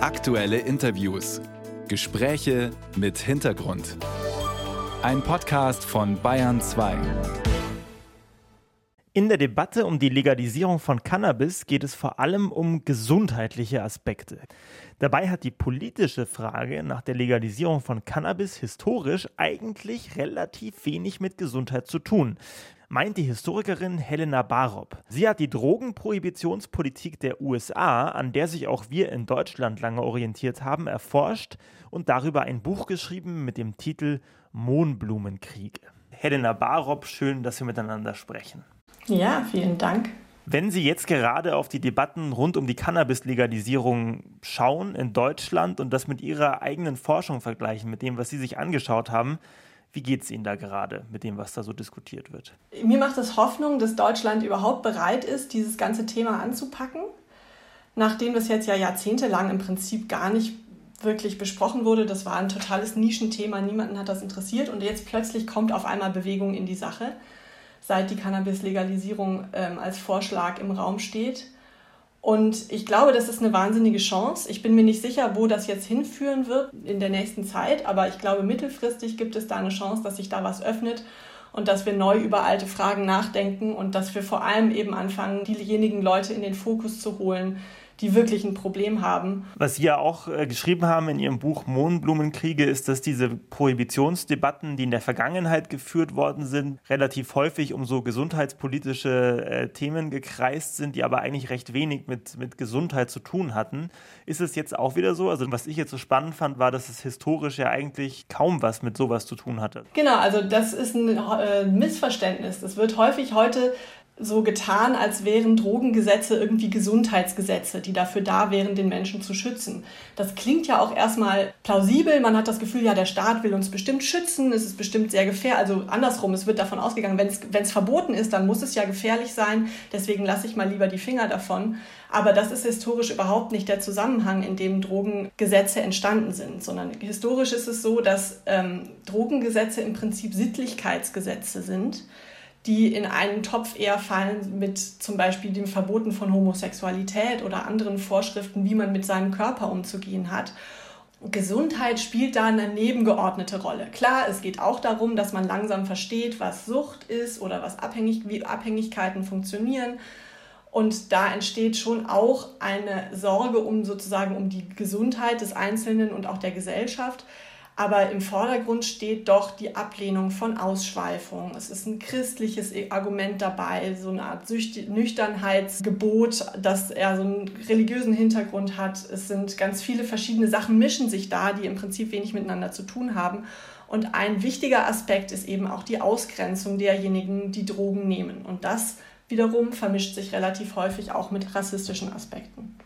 Aktuelle Interviews. Gespräche mit Hintergrund. Ein Podcast von Bayern 2. In der Debatte um die Legalisierung von Cannabis geht es vor allem um gesundheitliche Aspekte. Dabei hat die politische Frage nach der Legalisierung von Cannabis historisch eigentlich relativ wenig mit Gesundheit zu tun meint die Historikerin Helena Barob. Sie hat die Drogenprohibitionspolitik der USA, an der sich auch wir in Deutschland lange orientiert haben, erforscht und darüber ein Buch geschrieben mit dem Titel Mohnblumenkrieg. Helena Barob, schön, dass wir miteinander sprechen. Ja, vielen Dank. Wenn Sie jetzt gerade auf die Debatten rund um die Cannabis-Legalisierung schauen in Deutschland und das mit Ihrer eigenen Forschung vergleichen, mit dem, was Sie sich angeschaut haben, wie geht es Ihnen da gerade mit dem, was da so diskutiert wird? Mir macht es Hoffnung, dass Deutschland überhaupt bereit ist, dieses ganze Thema anzupacken, nachdem das jetzt ja jahrzehntelang im Prinzip gar nicht wirklich besprochen wurde. Das war ein totales Nischenthema, niemanden hat das interessiert und jetzt plötzlich kommt auf einmal Bewegung in die Sache, seit die Cannabis-Legalisierung ähm, als Vorschlag im Raum steht. Und ich glaube, das ist eine wahnsinnige Chance. Ich bin mir nicht sicher, wo das jetzt hinführen wird in der nächsten Zeit, aber ich glaube, mittelfristig gibt es da eine Chance, dass sich da was öffnet und dass wir neu über alte Fragen nachdenken und dass wir vor allem eben anfangen, diejenigen Leute in den Fokus zu holen, die wirklich ein Problem haben. Was Sie ja auch äh, geschrieben haben in Ihrem Buch Mohnblumenkriege, ist, dass diese Prohibitionsdebatten, die in der Vergangenheit geführt worden sind, relativ häufig um so gesundheitspolitische äh, Themen gekreist sind, die aber eigentlich recht wenig mit, mit Gesundheit zu tun hatten. Ist es jetzt auch wieder so? Also was ich jetzt so spannend fand, war, dass es historisch ja eigentlich kaum was mit sowas zu tun hatte. Genau, also das ist ein äh, Missverständnis. Es wird häufig heute so getan, als wären Drogengesetze irgendwie Gesundheitsgesetze, die dafür da wären, den Menschen zu schützen. Das klingt ja auch erstmal plausibel. Man hat das Gefühl, ja, der Staat will uns bestimmt schützen, es ist bestimmt sehr gefährlich. Also andersrum, es wird davon ausgegangen, wenn es verboten ist, dann muss es ja gefährlich sein. Deswegen lasse ich mal lieber die Finger davon. Aber das ist historisch überhaupt nicht der Zusammenhang, in dem Drogengesetze entstanden sind, sondern historisch ist es so, dass ähm, Drogengesetze im Prinzip Sittlichkeitsgesetze sind die in einen Topf eher fallen mit zum Beispiel dem Verboten von Homosexualität oder anderen Vorschriften, wie man mit seinem Körper umzugehen hat. Gesundheit spielt da eine nebengeordnete Rolle. Klar, es geht auch darum, dass man langsam versteht, was Sucht ist oder was Abhängig wie Abhängigkeiten funktionieren. Und da entsteht schon auch eine Sorge um sozusagen um die Gesundheit des Einzelnen und auch der Gesellschaft. Aber im Vordergrund steht doch die Ablehnung von Ausschweifung. Es ist ein christliches Argument dabei, so eine Art Nüchternheitsgebot, dass er so einen religiösen Hintergrund hat. Es sind ganz viele verschiedene Sachen mischen sich da, die im Prinzip wenig miteinander zu tun haben. Und ein wichtiger Aspekt ist eben auch die Ausgrenzung derjenigen, die Drogen nehmen. Und das wiederum vermischt sich relativ häufig auch mit rassistischen Aspekten.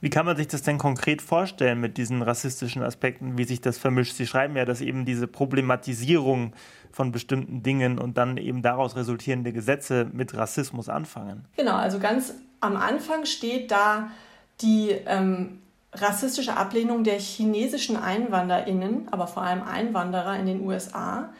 Wie kann man sich das denn konkret vorstellen mit diesen rassistischen Aspekten, wie sich das vermischt? Sie schreiben ja, dass eben diese Problematisierung von bestimmten Dingen und dann eben daraus resultierende Gesetze mit Rassismus anfangen. Genau, also ganz am Anfang steht da die ähm, rassistische Ablehnung der chinesischen EinwanderInnen, aber vor allem Einwanderer in den USA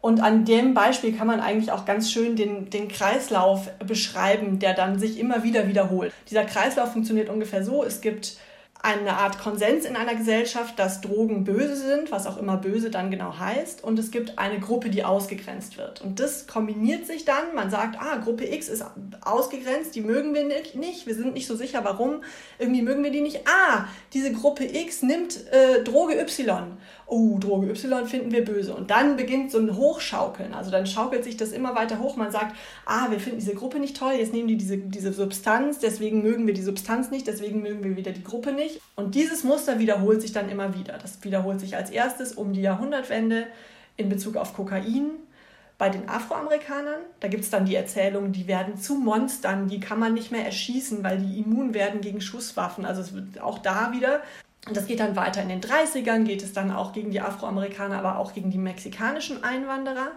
und an dem Beispiel kann man eigentlich auch ganz schön den, den Kreislauf beschreiben, der dann sich immer wieder wiederholt. Dieser Kreislauf funktioniert ungefähr so, es gibt eine Art Konsens in einer Gesellschaft, dass Drogen böse sind, was auch immer böse dann genau heißt. Und es gibt eine Gruppe, die ausgegrenzt wird. Und das kombiniert sich dann. Man sagt, ah, Gruppe X ist ausgegrenzt, die mögen wir nicht. Wir sind nicht so sicher, warum. Irgendwie mögen wir die nicht. Ah, diese Gruppe X nimmt äh, Droge Y oh, Droge Y finden wir böse. Und dann beginnt so ein Hochschaukeln. Also dann schaukelt sich das immer weiter hoch. Man sagt, ah, wir finden diese Gruppe nicht toll, jetzt nehmen die diese, diese Substanz, deswegen mögen wir die Substanz nicht, deswegen mögen wir wieder die Gruppe nicht. Und dieses Muster wiederholt sich dann immer wieder. Das wiederholt sich als erstes um die Jahrhundertwende in Bezug auf Kokain. Bei den Afroamerikanern, da gibt es dann die Erzählung, die werden zu Monstern, die kann man nicht mehr erschießen, weil die immun werden gegen Schusswaffen. Also es wird auch da wieder und das geht dann weiter in den 30ern, geht es dann auch gegen die Afroamerikaner, aber auch gegen die mexikanischen Einwanderer.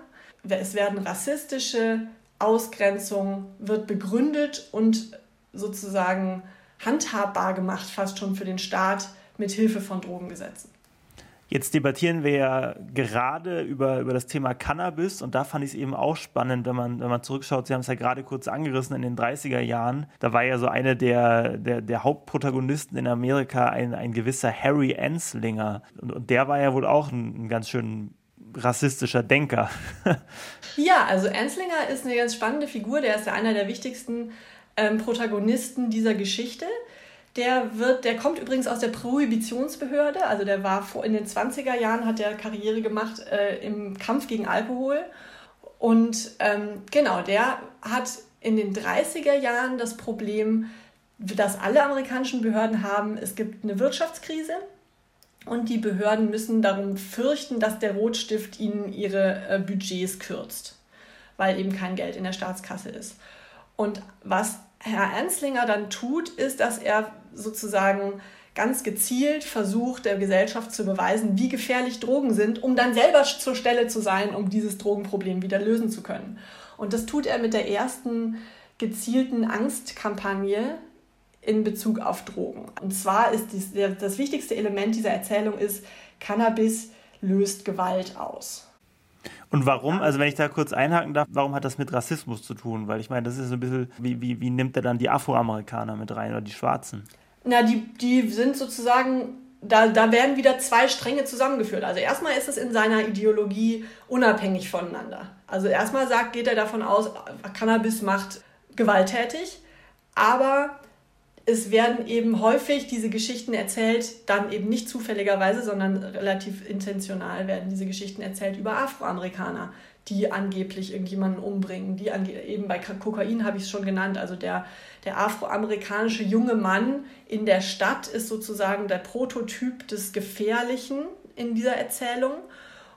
Es werden rassistische Ausgrenzungen, wird begründet und sozusagen handhabbar gemacht, fast schon für den Staat mit Hilfe von Drogengesetzen. Jetzt debattieren wir ja gerade über, über das Thema Cannabis und da fand ich es eben auch spannend, wenn man, wenn man zurückschaut. Sie haben es ja gerade kurz angerissen in den 30er Jahren. Da war ja so einer der, der, der Hauptprotagonisten in Amerika ein, ein gewisser Harry Anslinger. Und, und der war ja wohl auch ein, ein ganz schön rassistischer Denker. ja, also Anslinger ist eine ganz spannende Figur. Der ist ja einer der wichtigsten ähm, Protagonisten dieser Geschichte. Der wird, der kommt übrigens aus der Prohibitionsbehörde, also der war vor, in den 20er Jahren, hat der Karriere gemacht äh, im Kampf gegen Alkohol. Und ähm, genau, der hat in den 30er Jahren das Problem, das alle amerikanischen Behörden haben, es gibt eine Wirtschaftskrise und die Behörden müssen darum fürchten, dass der Rotstift ihnen ihre äh, Budgets kürzt, weil eben kein Geld in der Staatskasse ist. Und was Herr Enslinger dann tut, ist, dass er sozusagen ganz gezielt versucht, der Gesellschaft zu beweisen, wie gefährlich Drogen sind, um dann selber zur Stelle zu sein, um dieses Drogenproblem wieder lösen zu können. Und das tut er mit der ersten gezielten Angstkampagne in Bezug auf Drogen. Und zwar ist dies, das wichtigste Element dieser Erzählung ist, Cannabis löst Gewalt aus. Und warum, also wenn ich da kurz einhaken darf, warum hat das mit Rassismus zu tun? Weil ich meine, das ist so ein bisschen, wie, wie, wie nimmt er dann die Afroamerikaner mit rein oder die Schwarzen? Na, die, die sind sozusagen, da, da werden wieder zwei Stränge zusammengeführt. Also erstmal ist es in seiner Ideologie unabhängig voneinander. Also erstmal sagt, geht er davon aus, Cannabis macht gewalttätig, aber es werden eben häufig diese Geschichten erzählt, dann eben nicht zufälligerweise, sondern relativ intentional werden diese Geschichten erzählt über Afroamerikaner, die angeblich irgendjemanden umbringen. Die eben bei Kokain habe ich es schon genannt. Also der, der afroamerikanische junge Mann in der Stadt ist sozusagen der Prototyp des Gefährlichen in dieser Erzählung.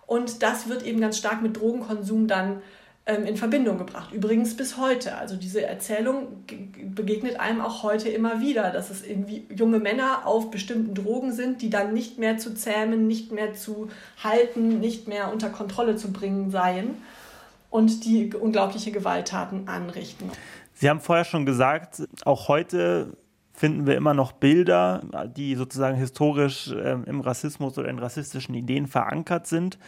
Und das wird eben ganz stark mit Drogenkonsum dann in Verbindung gebracht. Übrigens bis heute. Also diese Erzählung begegnet einem auch heute immer wieder, dass es irgendwie junge Männer auf bestimmten Drogen sind, die dann nicht mehr zu zähmen, nicht mehr zu halten, nicht mehr unter Kontrolle zu bringen seien und die unglaubliche Gewalttaten anrichten. Sie haben vorher schon gesagt, auch heute finden wir immer noch Bilder, die sozusagen historisch äh, im Rassismus oder in rassistischen Ideen verankert sind.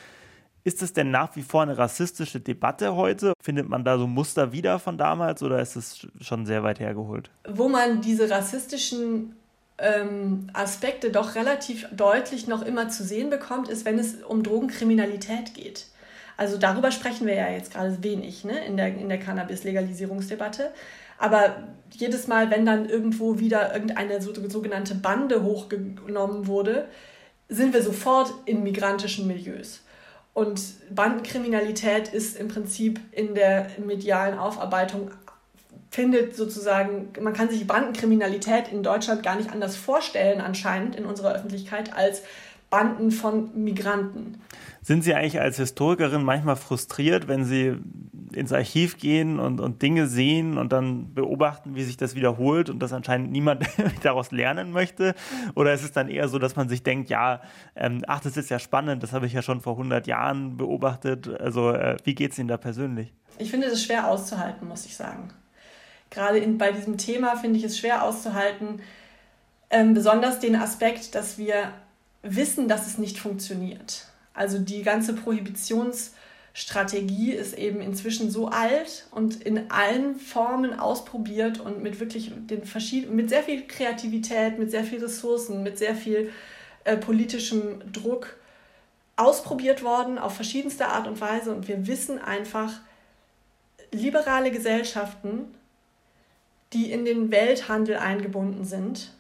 Ist es denn nach wie vor eine rassistische Debatte heute? Findet man da so Muster wieder von damals oder ist es schon sehr weit hergeholt? Wo man diese rassistischen ähm, Aspekte doch relativ deutlich noch immer zu sehen bekommt, ist, wenn es um Drogenkriminalität geht. Also darüber sprechen wir ja jetzt gerade wenig ne, in der, in der Cannabis-Legalisierungsdebatte. Aber jedes Mal, wenn dann irgendwo wieder irgendeine sogenannte Bande hochgenommen wurde, sind wir sofort in migrantischen Milieus. Und Bandenkriminalität ist im Prinzip in der medialen Aufarbeitung findet sozusagen, man kann sich Bandenkriminalität in Deutschland gar nicht anders vorstellen anscheinend in unserer Öffentlichkeit als Banden von Migranten. Sind Sie eigentlich als Historikerin manchmal frustriert, wenn Sie ins Archiv gehen und, und Dinge sehen und dann beobachten, wie sich das wiederholt und dass anscheinend niemand daraus lernen möchte? Oder ist es dann eher so, dass man sich denkt, ja, ähm, ach, das ist ja spannend, das habe ich ja schon vor 100 Jahren beobachtet. Also äh, wie geht es Ihnen da persönlich? Ich finde es schwer auszuhalten, muss ich sagen. Gerade in, bei diesem Thema finde ich es schwer auszuhalten, ähm, besonders den Aspekt, dass wir wissen, dass es nicht funktioniert. Also die ganze Prohibitionsstrategie ist eben inzwischen so alt und in allen Formen ausprobiert und mit wirklich den verschiedenen, mit sehr viel Kreativität, mit sehr viel Ressourcen, mit sehr viel äh, politischem Druck ausprobiert worden auf verschiedenste Art und Weise. Und wir wissen einfach, liberale Gesellschaften, die in den Welthandel eingebunden sind,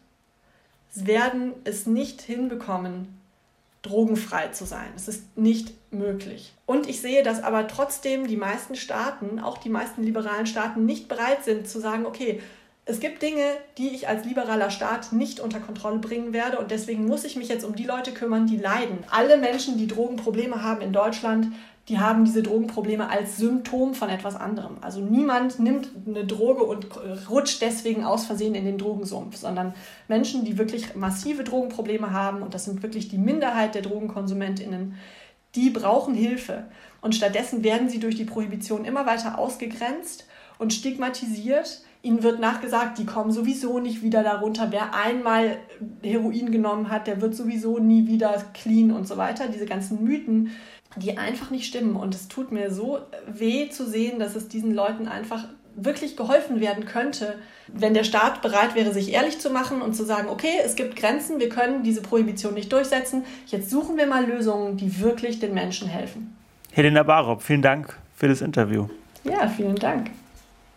werden es nicht hinbekommen, drogenfrei zu sein. Es ist nicht möglich. Und ich sehe, dass aber trotzdem die meisten Staaten, auch die meisten liberalen Staaten, nicht bereit sind zu sagen, okay, es gibt Dinge, die ich als liberaler Staat nicht unter Kontrolle bringen werde und deswegen muss ich mich jetzt um die Leute kümmern, die leiden. Alle Menschen, die Drogenprobleme haben in Deutschland, die haben diese Drogenprobleme als Symptom von etwas anderem. Also niemand nimmt eine Droge und rutscht deswegen aus Versehen in den Drogensumpf, sondern Menschen, die wirklich massive Drogenprobleme haben, und das sind wirklich die Minderheit der Drogenkonsumentinnen, die brauchen Hilfe. Und stattdessen werden sie durch die Prohibition immer weiter ausgegrenzt und stigmatisiert, Ihnen wird nachgesagt, die kommen sowieso nicht wieder darunter. Wer einmal Heroin genommen hat, der wird sowieso nie wieder clean und so weiter. Diese ganzen Mythen, die einfach nicht stimmen. Und es tut mir so weh zu sehen, dass es diesen Leuten einfach wirklich geholfen werden könnte, wenn der Staat bereit wäre, sich ehrlich zu machen und zu sagen, okay, es gibt Grenzen, wir können diese Prohibition nicht durchsetzen, jetzt suchen wir mal Lösungen, die wirklich den Menschen helfen. Helena Barob, vielen Dank für das Interview. Ja, vielen Dank.